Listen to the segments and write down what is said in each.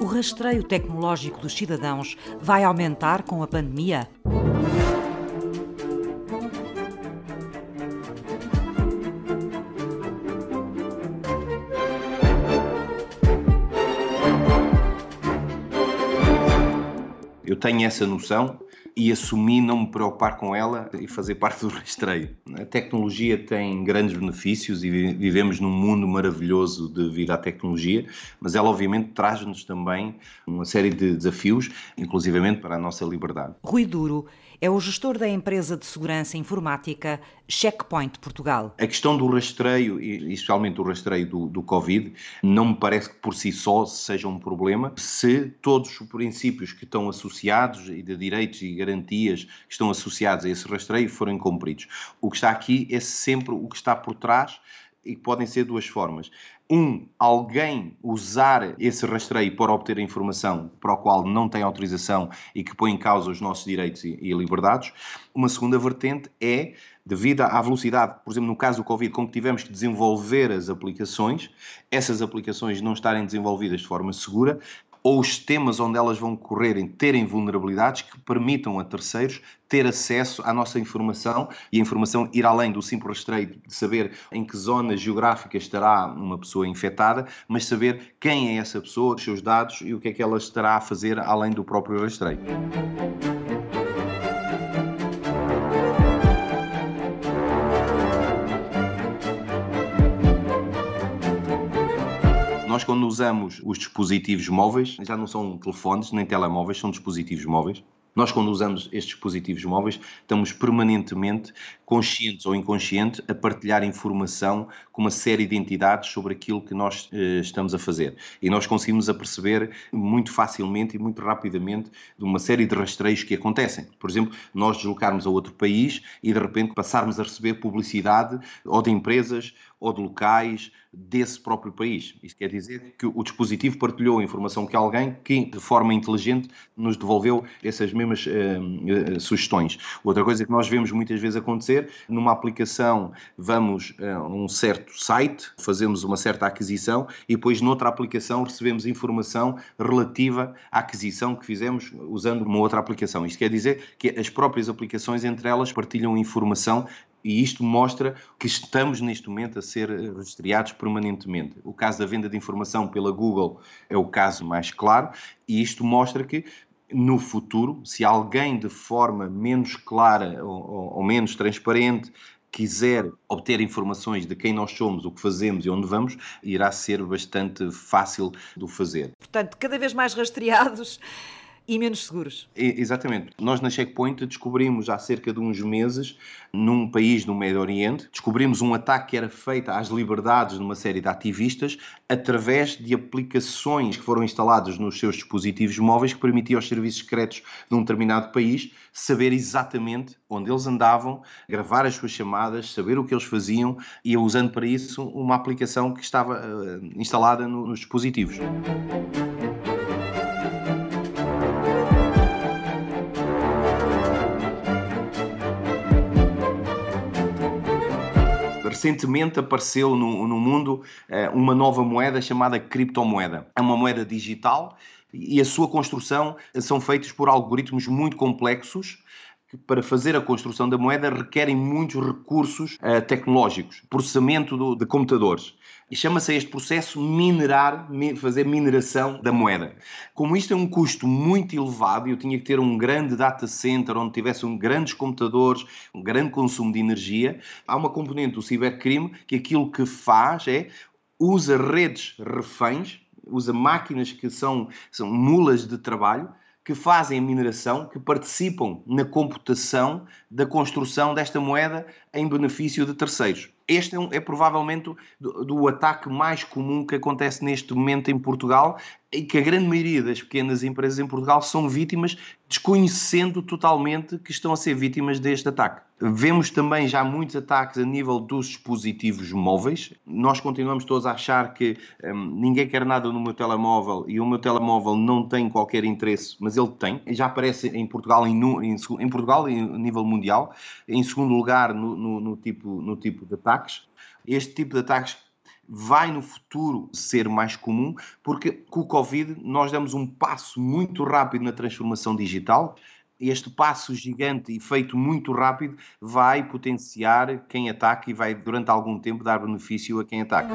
O rastreio tecnológico dos cidadãos vai aumentar com a pandemia? Eu tenho essa noção e assumi não me preocupar com ela e fazer parte do rastreio. A tecnologia tem grandes benefícios e vivemos num mundo maravilhoso devido à tecnologia, mas ela obviamente traz-nos também uma série de desafios, inclusivamente para a nossa liberdade. Rui Duro é o gestor da empresa de segurança informática Checkpoint Portugal. A questão do rastreio, e especialmente o rastreio do, do Covid, não me parece que por si só seja um problema se todos os princípios que estão associados e de direitos e garantias que estão associados a esse rastreio forem cumpridos. O que está aqui é sempre o que está por trás e podem ser duas formas. Um, alguém usar esse rastreio para obter informação para o qual não tem autorização e que põe em causa os nossos direitos e, e liberdades. Uma segunda vertente é, devido à velocidade, por exemplo, no caso do Covid, com que tivemos que desenvolver as aplicações, essas aplicações não estarem desenvolvidas de forma segura, ou os sistemas onde elas vão correrem terem vulnerabilidades que permitam a terceiros ter acesso à nossa informação e a informação ir além do simples rastreio de saber em que zona geográfica estará uma pessoa infectada, mas saber quem é essa pessoa, os seus dados e o que é que ela estará a fazer além do próprio rastreio. Nós, quando usamos os dispositivos móveis, já não são telefones nem telemóveis, são dispositivos móveis. Nós, quando usamos estes dispositivos móveis, estamos permanentemente, conscientes ou inconscientes, a partilhar informação com uma série de entidades sobre aquilo que nós eh, estamos a fazer. E nós conseguimos aperceber muito facilmente e muito rapidamente de uma série de rastreios que acontecem. Por exemplo, nós deslocarmos a outro país e de repente passarmos a receber publicidade ou de empresas ou de locais desse próprio país. Isto quer dizer que o dispositivo partilhou a informação que alguém que, de forma inteligente, nos devolveu essas mesmas uh, uh, sugestões. Outra coisa que nós vemos muitas vezes acontecer, numa aplicação vamos a um certo site, fazemos uma certa aquisição e depois noutra aplicação recebemos informação relativa à aquisição que fizemos usando uma outra aplicação. Isto quer dizer que as próprias aplicações entre elas partilham informação e isto mostra que estamos neste momento a ser rastreados permanentemente. O caso da venda de informação pela Google é o caso mais claro, e isto mostra que no futuro, se alguém de forma menos clara ou, ou, menos transparente quiser obter informações de quem nós somos, o que fazemos e onde vamos, irá ser bastante fácil de o fazer. Portanto, cada vez mais rastreados e menos seguros. Exatamente. Nós na Checkpoint descobrimos há cerca de uns meses, num país no Médio Oriente, descobrimos um ataque que era feito às liberdades de uma série de ativistas através de aplicações que foram instaladas nos seus dispositivos móveis que permitiam aos serviços secretos de um determinado país saber exatamente onde eles andavam, gravar as suas chamadas, saber o que eles faziam e usando para isso uma aplicação que estava uh, instalada no, nos dispositivos. Recentemente apareceu no, no mundo uh, uma nova moeda chamada criptomoeda. É uma moeda digital e a sua construção são feitos por algoritmos muito complexos que para fazer a construção da moeda requerem muitos recursos uh, tecnológicos, processamento do, de computadores. E chama-se este processo minerar, fazer mineração da moeda. Como isto é um custo muito elevado, eu tinha que ter um grande data center onde tivesse um grandes computadores, um grande consumo de energia. Há uma componente do cibercrime que aquilo que faz é usa redes reféns, usa máquinas que são, são mulas de trabalho que fazem a mineração, que participam na computação da construção desta moeda em benefício de terceiros. Este é, um, é provavelmente do, do, ataque mais comum que acontece neste momento em Portugal e que a grande maioria das pequenas empresas em Portugal são vítimas, desconhecendo totalmente que estão a ser vítimas deste ataque. Vemos também já muitos ataques a nível dos dispositivos móveis. Nós continuamos todos a achar que hum, ninguém quer nada no meu telemóvel e o meu telemóvel não tem qualquer interesse, mas ele tem. Já aparece em Portugal, em, em, em Portugal, em nível mundial. Em segundo lugar, no, no, no, tipo, no tipo de ataques. Este tipo de ataques vai no futuro ser mais comum, porque com o Covid nós damos um passo muito rápido na transformação digital. Este passo gigante e feito muito rápido vai potenciar quem ataca e vai, durante algum tempo, dar benefício a quem ataca.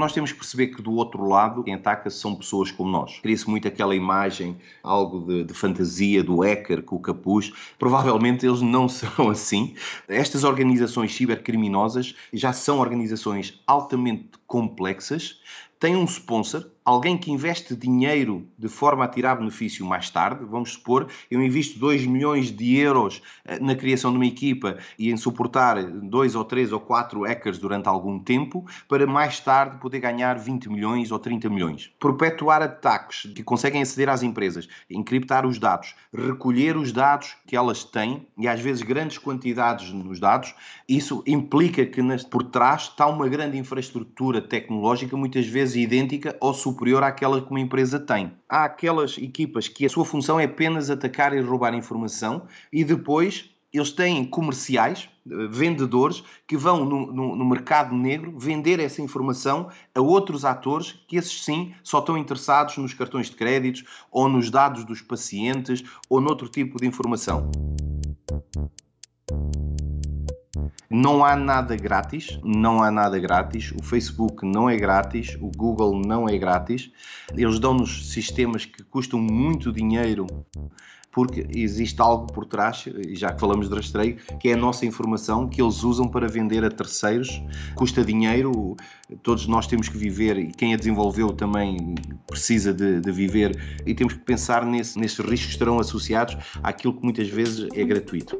Nós temos que perceber que do outro lado, quem ataca são pessoas como nós. Cria-se muito aquela imagem, algo de, de, fantasia do hacker com o capuz. Provavelmente eles não são assim. Estas organizações cibercriminosas já são organizações altamente complexas, têm um sponsor alguém que investe dinheiro de forma a tirar benefício mais tarde, vamos supor, eu invisto 2 milhões de euros eh, na criação de uma equipa e em suportar dois ou três ou quatro hackers durante algum tempo, para mais tarde poder ganhar 20 milhões ou 30 milhões. Perpetuar ataques que conseguem aceder às empresas, encriptar os dados, recolher os dados que elas têm, e às vezes grandes quantidades nos dados, isso implica que por trás está uma grande infraestrutura tecnológica, muitas vezes idêntica ou superior àquela que uma empresa tem. Há aquelas equipas que a sua função é apenas atacar e roubar informação e depois eles têm comerciais, eh, vendedores, que vão no, no, no, mercado negro vender essa informação a outros atores que, esses sim, só estão interessados nos cartões de créditos ou nos dados dos pacientes ou noutro tipo de informação. Não há nada grátis, não há nada grátis. O Facebook não é grátis, o Google não é grátis. Eles dão-nos sistemas que custam muito dinheiro porque existe algo por trás, já que falamos de rastreio, que é a nossa informação que eles usam para vender a terceiros. Custa dinheiro, todos nós temos que viver e quem a desenvolveu também precisa de, de viver e temos que pensar nesse, nesses riscos que estarão associados àquilo que muitas vezes é gratuito.